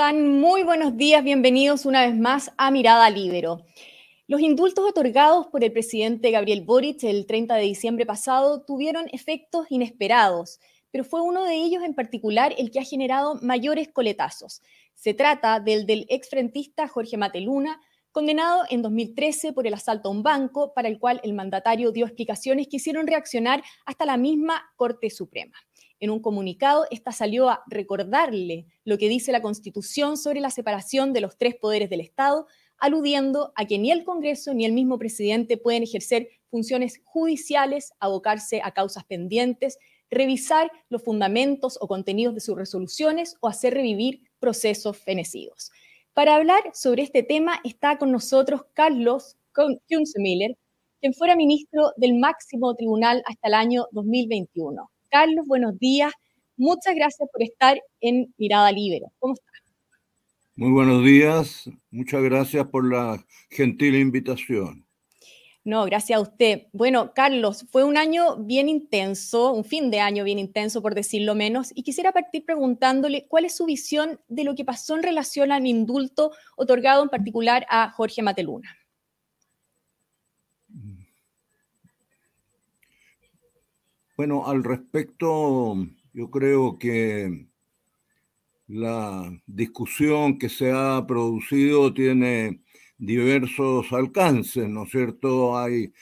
Muy buenos días, bienvenidos una vez más a Mirada Libero. Los indultos otorgados por el presidente Gabriel Boric el 30 de diciembre pasado tuvieron efectos inesperados, pero fue uno de ellos en particular el que ha generado mayores coletazos. Se trata del del exfrentista Jorge Mateluna, condenado en 2013 por el asalto a un banco, para el cual el mandatario dio explicaciones que hicieron reaccionar hasta la misma Corte Suprema. En un comunicado, esta salió a recordarle lo que dice la Constitución sobre la separación de los tres poderes del Estado, aludiendo a que ni el Congreso ni el mismo presidente pueden ejercer funciones judiciales, abocarse a causas pendientes, revisar los fundamentos o contenidos de sus resoluciones o hacer revivir procesos fenecidos. Para hablar sobre este tema está con nosotros Carlos Kunzmiller, quien fuera ministro del máximo tribunal hasta el año 2021. Carlos, buenos días. Muchas gracias por estar en Mirada Libre. ¿Cómo estás? Muy buenos días. Muchas gracias por la gentil invitación. No, gracias a usted. Bueno, Carlos, fue un año bien intenso, un fin de año bien intenso, por decirlo menos, y quisiera partir preguntándole cuál es su visión de lo que pasó en relación al indulto otorgado en particular a Jorge Mateluna. Bueno, al respecto, yo creo que la discusión que se ha producido tiene diversos alcances, ¿no es cierto? Hay,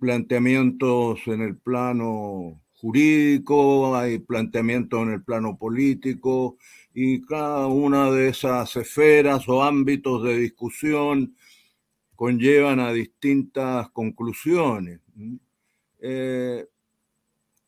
planteamientos en el plano jurídico, hay planteamientos en el plano político, y cada una de esas esferas o ámbitos de discusión conllevan a distintas conclusiones. Eh,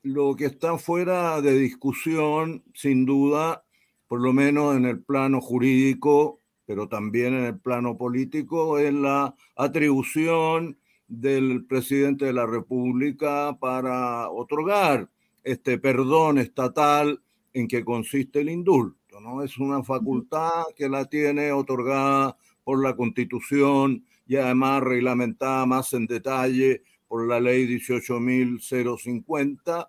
lo que está fuera de discusión, sin duda, por lo menos en el plano jurídico, pero también en el plano político, es la atribución del presidente de la República para otorgar este perdón estatal en que consiste el indulto. ¿no? Es una facultad que la tiene otorgada por la Constitución y además reglamentada más en detalle por la ley 18.050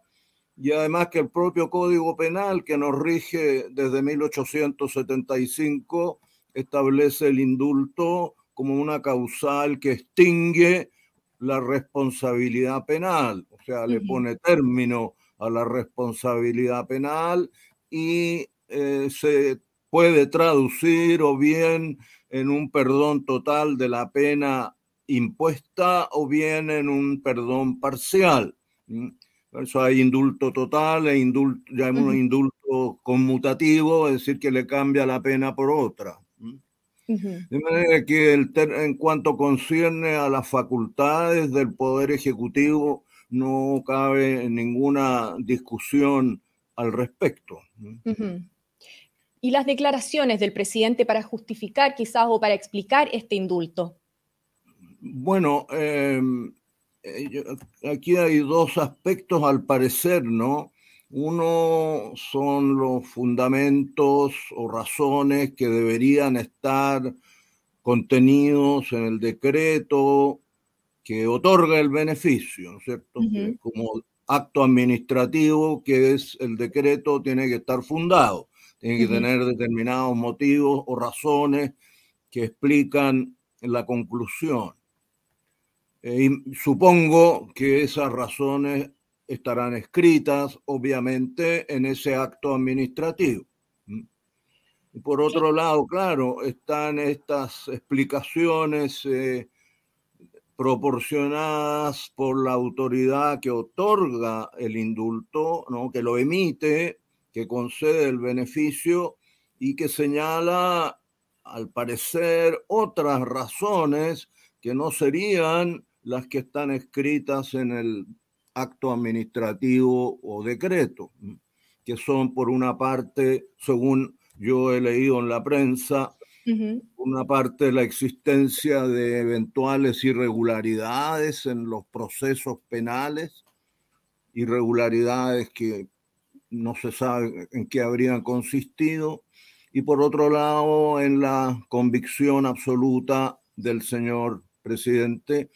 y además que el propio Código Penal que nos rige desde 1875 establece el indulto como una causal que extingue la responsabilidad penal, o sea, le pone término a la responsabilidad penal y eh, se puede traducir o bien en un perdón total de la pena impuesta o bien en un perdón parcial. Por eso hay indulto total e indulto, llamamos indulto conmutativo, es decir, que le cambia la pena por otra. De manera que el en cuanto concierne a las facultades del Poder Ejecutivo, no cabe ninguna discusión al respecto. ¿Y las declaraciones del presidente para justificar quizás o para explicar este indulto? Bueno, em, eh, aquí hay dos aspectos al parecer, ¿no? Uno son los fundamentos o razones que deberían estar contenidos en el decreto que otorga el beneficio, ¿no es cierto? Como acto administrativo que es el decreto tiene que estar fundado, tiene que tener determinados motivos o razones que explican la conclusión. Eh, supongo que esas razones estarán escritas, obviamente, en ese acto administrativo. Y por otro lado, claro, están estas explicaciones eh, proporcionadas por la autoridad que otorga el indulto, ¿no? que lo emite, que concede el beneficio y que señala, al parecer, otras razones que no serían las que están escritas en el acto administrativo o decreto, que son por una parte, según yo he leído en la prensa, una parte la existencia de eventuales irregularidades en los procesos penales, irregularidades que no se sabe en qué habrían consistido, y por otro lado en la convicción absoluta del señor presidente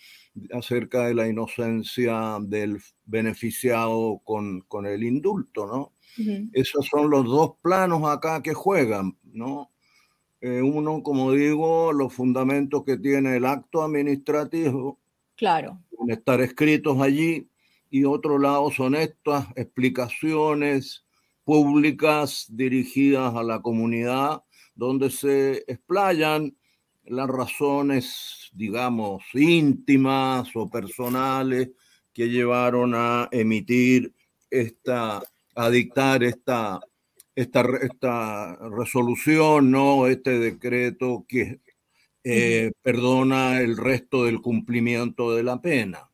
acerca de la inocencia del beneficiado con, con el indulto, ¿no? Esos son los dos planos acá que juegan, ¿no? Eh, uno, como digo, los fundamentos que tiene el acto administrativo, claro, estar escritos allí, y otro lado son estas explicaciones públicas dirigidas a la comunidad, donde se explayan las razones, digamos, íntimas o personales que llevaron a emitir esta, a dictar esta, esta, esta resolución, ¿no? Este decreto que eh, perdona el resto del cumplimiento de la pena.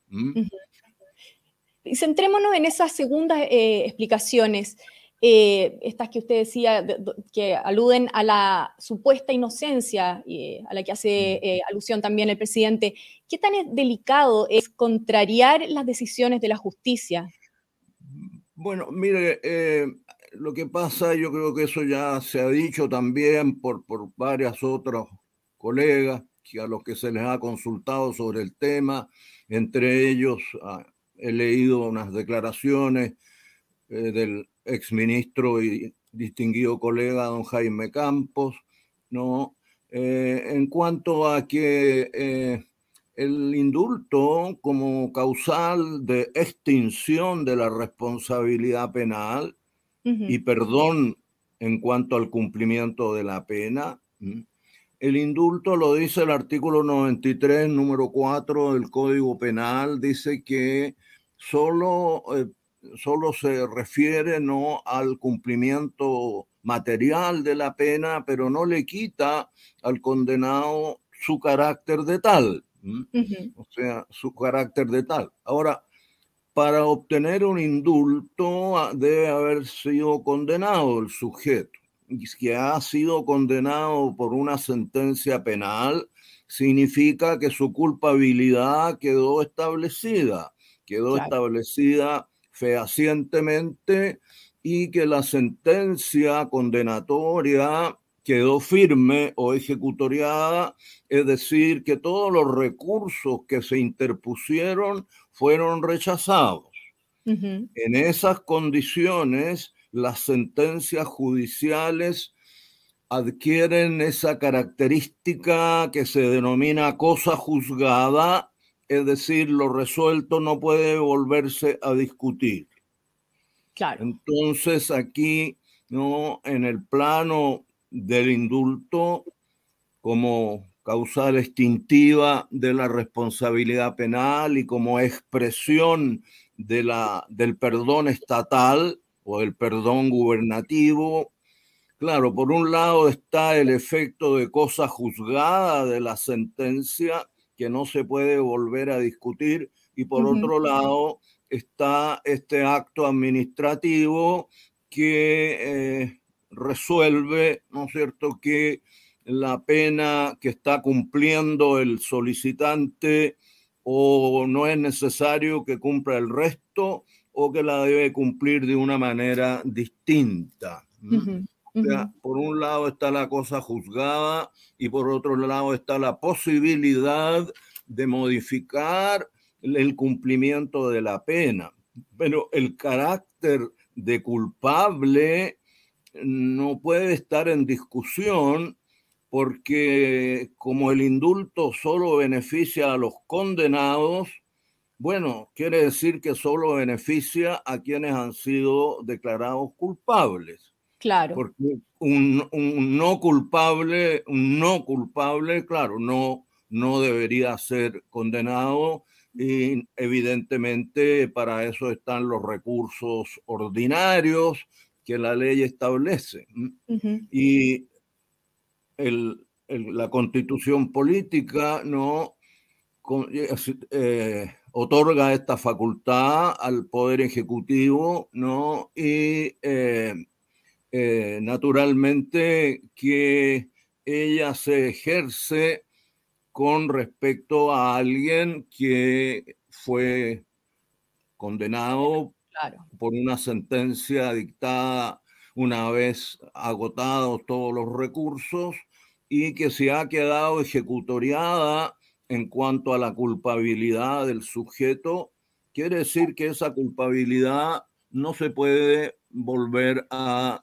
Y centrémonos en esas segundas eh, explicaciones. Eh, estas que usted decía, que aluden a la supuesta inocencia, eh, a la que hace mm. eh, alusión también el presidente, ¿qué tan delicado es contrariar las decisiones de la justicia? Bueno, mire, lo que pasa, yo creo que eso ya se ha dicho también por, por varias otras colegas que a los que se les ha consultado sobre el tema, entre ellos ah, he leído unas declaraciones del exministro y distinguido colega don Jaime Campos, ¿no? Eh, en cuanto a que eh, el indulto como causal de extinción de la responsabilidad penal y perdón en cuanto al cumplimiento de la pena, el indulto lo dice el artículo 93, número 4 del Código Penal, dice que solo eh, solo se refiere no al cumplimiento material de la pena, pero no le quita al condenado su carácter de tal. O sea, su carácter de tal. Ahora, para obtener un indulto ah, debe haber sido condenado el sujeto. Y que ha sido condenado por una sentencia penal, significa que su culpabilidad quedó establecida, quedó establecida fehacientemente y que la sentencia condenatoria quedó firme o ejecutoriada, es decir, que todos los recursos que se interpusieron fueron rechazados. En esas condiciones, las sentencias judiciales adquieren esa característica que se denomina cosa juzgada es decir, lo resuelto no puede volverse a discutir. Claro. Entonces aquí, ¿no? En el plano del indulto como causal extintiva de la responsabilidad penal y como expresión de la, del perdón estatal o del perdón gubernativo. Claro, por un lado está el efecto de cosa juzgada de la sentencia que no se puede volver a discutir y por otro lado está este acto administrativo que eh, resuelve, ¿no es cierto?, que la pena que está cumpliendo el solicitante o no es necesario que cumpla el resto o que la debe cumplir de una manera distinta por un lado está la cosa juzgada y por otro lado está la posibilidad de modificar el cumplimiento de la pena. Pero el carácter de culpable no puede estar en discusión porque como el indulto solo beneficia a los condenados, bueno, quiere decir que solo beneficia a quienes han sido declarados culpables. Claro. Porque un, no culpable, un no culpable, claro, no, no debería ser condenado y evidentemente para eso están los recursos ordinarios que la ley establece. Y el, la constitución política no eh, otorga esta facultad al poder ejecutivo, ¿no? Y eh, eh, naturalmente que ella se ejerce con respecto a alguien que fue condenado por una sentencia dictada una vez agotados todos los recursos y que se ha quedado ejecutoriada en cuanto a la culpabilidad del sujeto, quiere decir que esa culpabilidad no se puede volver a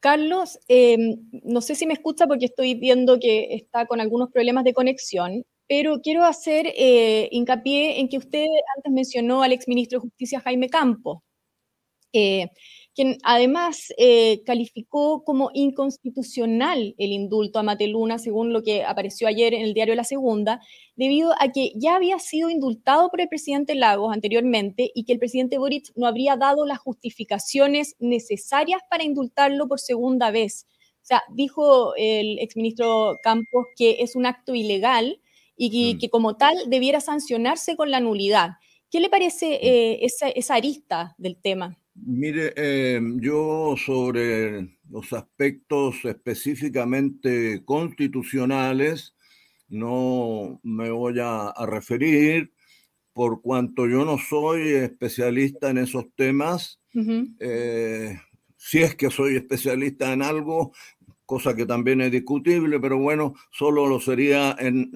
Carlos, em, no sé si me escucha porque estoy viendo que está con algunos problemas de conexión, pero quiero hacer eh, hincapié en que usted antes mencionó al exministro de Justicia Jaime Campos. Eh, quien además eh, calificó como inconstitucional el indulto a Mateluna, según lo que apareció ayer en el diario La Segunda, debido a que ya había sido indultado por el presidente Lagos anteriormente y que el presidente Boric no habría dado las justificaciones necesarias para indultarlo por segunda vez. O sea, dijo el exministro Campos que es un acto ilegal y que, mm. como tal debiera sancionarse con la nulidad. ¿Qué le parece mm. eh, esa arista del tema? Mire, eh, yo sobre los aspectos específicamente constitucionales no me voy a, referir por cuanto yo no soy especialista en esos temas. Eh, si es que soy especialista en algo, cosa que también es discutible, pero bueno, solo lo sería en,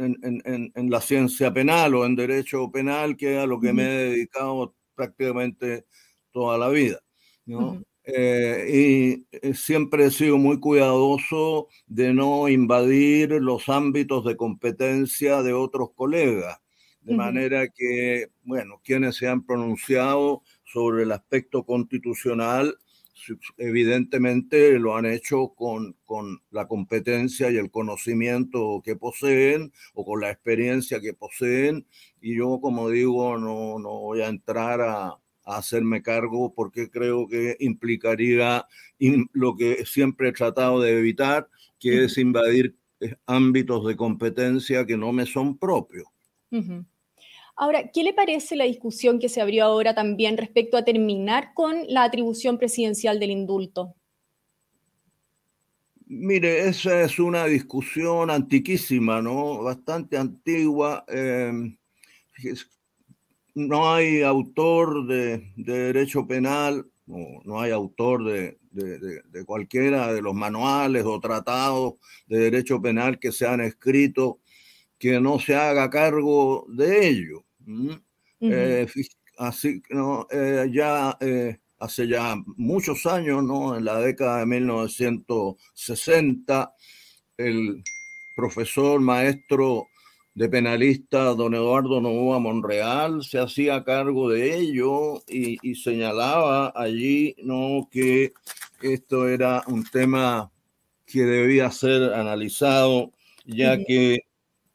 la ciencia penal o en derecho penal, que es a lo que me he dedicado prácticamente toda la vida. Eh, y eh, siempre he sido muy cuidadoso de no invadir los ámbitos de competencia de otros colegas, de manera que, bueno, quienes se han pronunciado sobre el aspecto constitucional, evidentemente lo han hecho con, con la competencia y el conocimiento que poseen o con la experiencia que poseen, y yo, como digo, no, no voy a entrar a, hacerme cargo porque creo que implicaría lo que siempre he tratado de evitar, que es invadir eh, ámbitos de competencia que no me son propios. Ahora, ¿qué le parece la discusión que se abrió ahora también respecto a terminar con la atribución presidencial del indulto? Mire, esa es una discusión antiquísima, ¿no? Bastante antigua. Eh, no hay autor de, derecho penal, no, hay autor de, cualquiera de los manuales o tratados de derecho penal que se han escrito que no se haga cargo de ello. Eh, así no, eh, ya eh, hace ya muchos años, ¿no? en la década de 1960, el profesor maestro de penalista don Eduardo Novoa Monreal se hacía cargo de ello y, señalaba allí no que esto era un tema que debía ser analizado ya que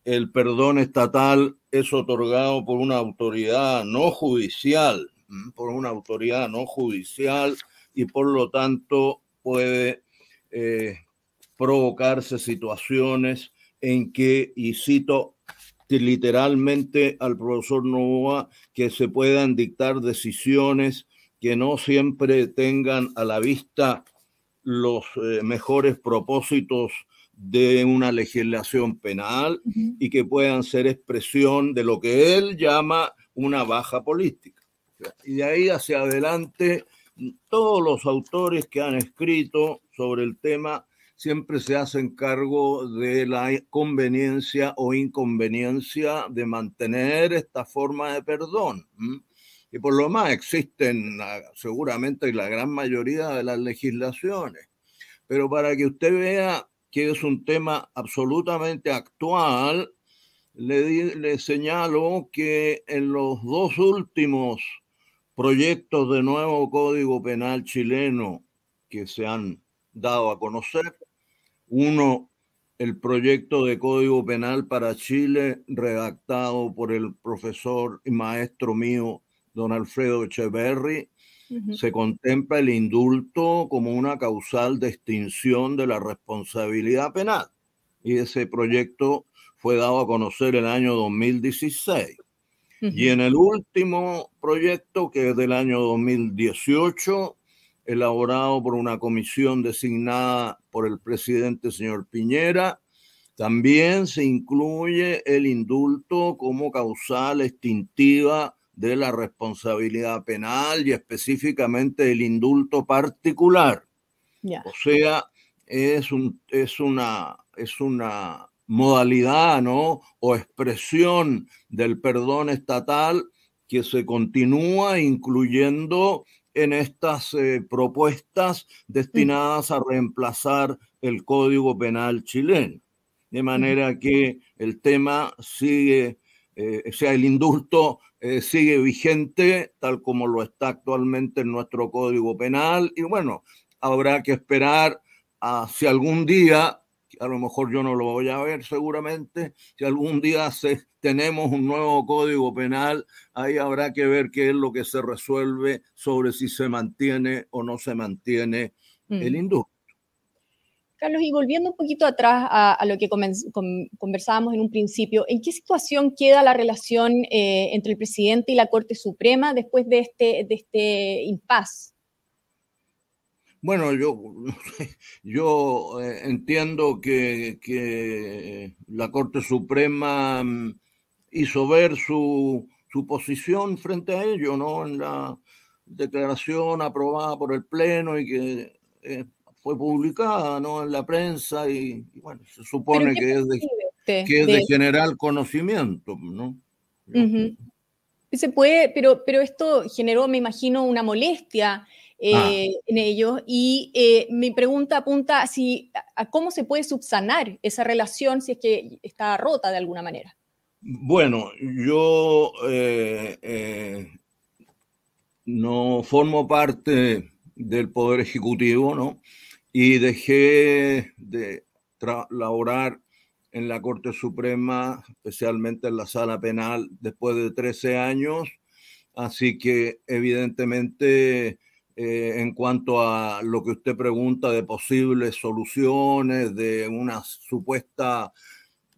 el perdón estatal es otorgado por una autoridad no judicial, por una autoridad no judicial y por lo tanto puede eh, provocarse situaciones en que, y cito literalmente al profesor Novoa que se puedan dictar decisiones que no siempre tengan a la vista los eh, mejores propósitos de una legislación penal y que puedan ser expresión de lo que él llama una baja política. Y de ahí hacia adelante, todos los autores que han escrito sobre el tema siempre se hacen cargo de la conveniencia o inconveniencia de mantener esta forma de perdón. Y por lo más existen ah, seguramente la gran mayoría de las legislaciones. Pero para que usted vea que es un tema absolutamente actual, le, le señalo que en los dos últimos proyectos de nuevo Código Penal chileno que se han dado a conocer, uno, el proyecto de Código Penal para Chile, redactado por el profesor y maestro mío, don Alfredo Echeverry, se contempla el indulto como una causal de extinción de la responsabilidad penal. Y ese proyecto fue dado a conocer el año 2016. Y en el último proyecto, que es del año 2018, elaborado por una comisión designada por el presidente señor Piñera. También se incluye el indulto como causal extintiva de la responsabilidad penal y específicamente el indulto particular. O sea, es, un, es, una, es una modalidad ¿no? o expresión del perdón estatal que se continúa incluyendo en estas eh, propuestas destinadas a reemplazar el Código Penal chileno. De manera que el tema sigue, eh, o sea, el indulto eh, sigue vigente tal como lo está actualmente en nuestro Código Penal y bueno, habrá que esperar a si algún día a lo mejor yo no lo voy a ver seguramente, si algún día se, tenemos un nuevo código penal, ahí habrá que ver qué es lo que se resuelve sobre si se mantiene o no se mantiene el mm. indulto. Carlos, y volviendo un poquito atrás a, lo que conversábamos en un principio, ¿en qué situación queda la relación eh, entre el presidente y la Corte Suprema después de este, de este impasse? Bueno, yo, yo eh, entiendo que, la Corte Suprema mm, hizo ver su, posición frente a ello, ¿no? En la declaración aprobada por el Pleno y que eh, fue publicada, ¿no? En la prensa y, bueno, se supone que es, de, que es de, general conocimiento, ¿no? Se puede, pero, pero esto generó, me imagino, una molestia Ah. Eh, en ellos. Y eh, mi pregunta apunta a, si, a cómo se puede subsanar esa relación si es que está rota de alguna manera. Bueno, yo eh, no formo parte del Poder Ejecutivo, ¿no? Y dejé de laborar en la Corte Suprema, especialmente en la sala penal, después de 13 años. Así que evidentemente eh, en cuanto a lo que usted pregunta de posibles soluciones, de una supuesta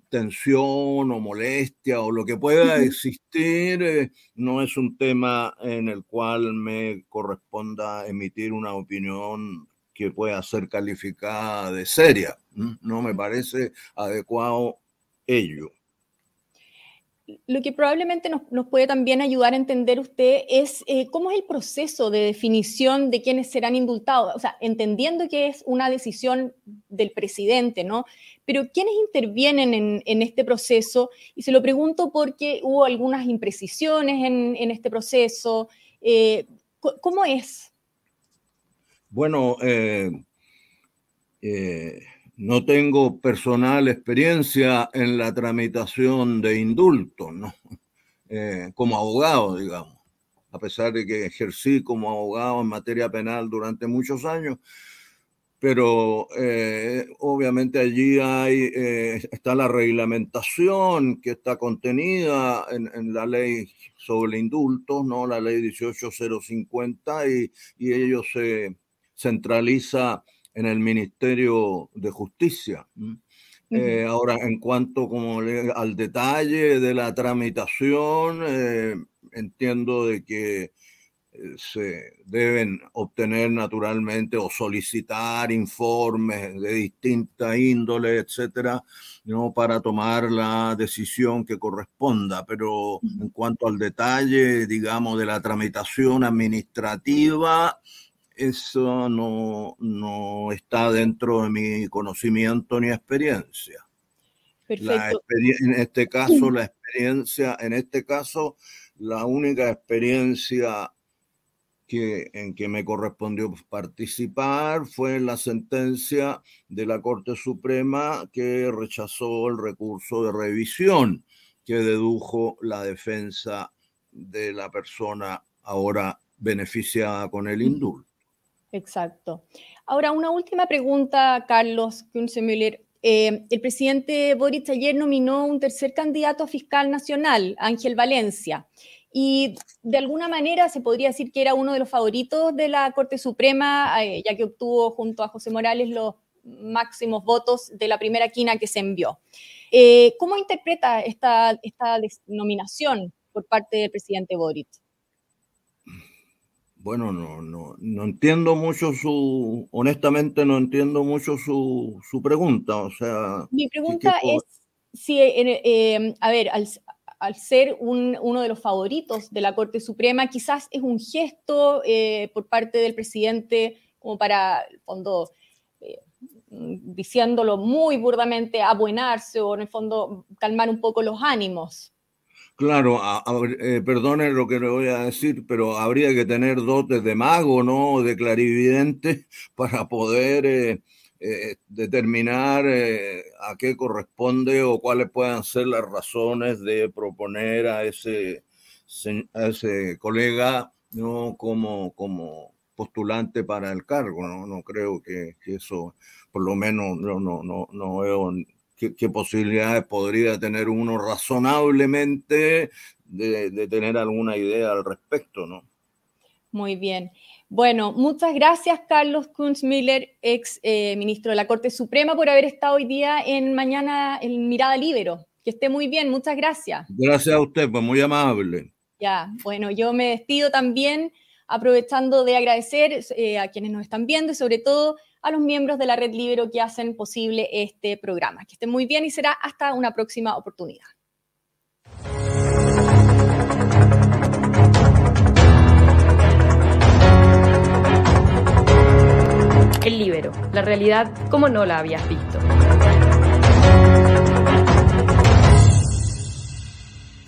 tensión o molestia o lo que pueda existir, eh, no es un tema en el cual me corresponda emitir una opinión que pueda ser calificada de seria. No me parece adecuado ello lo que probablemente nos, puede también ayudar a entender usted es eh, cómo es el proceso de definición de quiénes serán indultados, o sea, entendiendo que es una decisión del presidente, ¿no? Pero ¿quiénes intervienen en, este proceso? Y se lo pregunto porque hubo algunas imprecisiones en, este proceso. Eh, ¿Cómo es? Bueno, eh, no tengo personal experiencia en la tramitación de indultos, ¿no? Eh, como abogado, digamos, a pesar de que ejercí como abogado en materia penal durante muchos años, pero eh, obviamente allí hay, eh, está la reglamentación que está contenida en, la ley sobre indultos, ¿no? la ley 18050, y, y ello se centraliza en el Ministerio de Justicia. Eh, ahora, en cuanto como al detalle de la tramitación, eh, entiendo de que eh, se deben obtener naturalmente o solicitar informes de distinta índole, etcétera, ¿no? para tomar la decisión que corresponda. Pero en cuanto al detalle, digamos, de la tramitación administrativa, eso no, no está dentro de mi conocimiento ni experiencia. Perfecto. en este caso, la experiencia, en este caso, la única experiencia que, en que me correspondió participar fue la sentencia de la Corte Suprema que rechazó el recurso de revisión que dedujo la defensa de la persona ahora beneficiada con el indulto. Exacto. Ahora, una última pregunta, Carlos Kunzemüller. Eh, el presidente Boric ayer nominó un tercer candidato a fiscal nacional, Ángel Valencia, y de alguna manera se podría decir que era uno de los favoritos de la Corte Suprema, eh, ya que obtuvo junto a José Morales los máximos votos de la primera quina que se envió. Eh, ¿Cómo interpreta esta, esta nominación por parte del presidente Boric? Bueno, no, no, no entiendo mucho su, honestamente no entiendo mucho su, su pregunta. O sea. Mi pregunta es si, eh, a ver, al, al ser un, uno de los favoritos de la Corte Suprema, quizás es un gesto eh, por parte del presidente como para, fondo, eh, diciéndolo muy burdamente, abuenarse o en el fondo calmar un poco los ánimos. Claro, eh, perdone lo que le voy a decir, pero habría que tener dotes de mago, ¿no? De clarividente para poder eh, eh, determinar a qué corresponde o cuáles puedan ser las razones de proponer a ese, a ese colega, ¿no? Como, como postulante para el cargo, ¿no? No creo que, eso, por lo menos, no, no, no, no veo qué, posibilidades podría tener uno razonablemente de, tener alguna idea al respecto, ¿no? Muy bien. Bueno, muchas gracias, Carlos Kunzmiller, ex eh, ministro de la Corte Suprema, por haber estado hoy día en Mañana en Mirada Libero. Que esté muy bien, muchas gracias. Gracias a usted, pues muy amable. Ya, bueno, yo me despido también aprovechando de agradecer eh, a quienes nos están viendo y sobre todo a los miembros de la Red Libero que hacen posible este programa. Que estén muy bien y será hasta una próxima oportunidad. El Libero, la realidad como no la habías visto.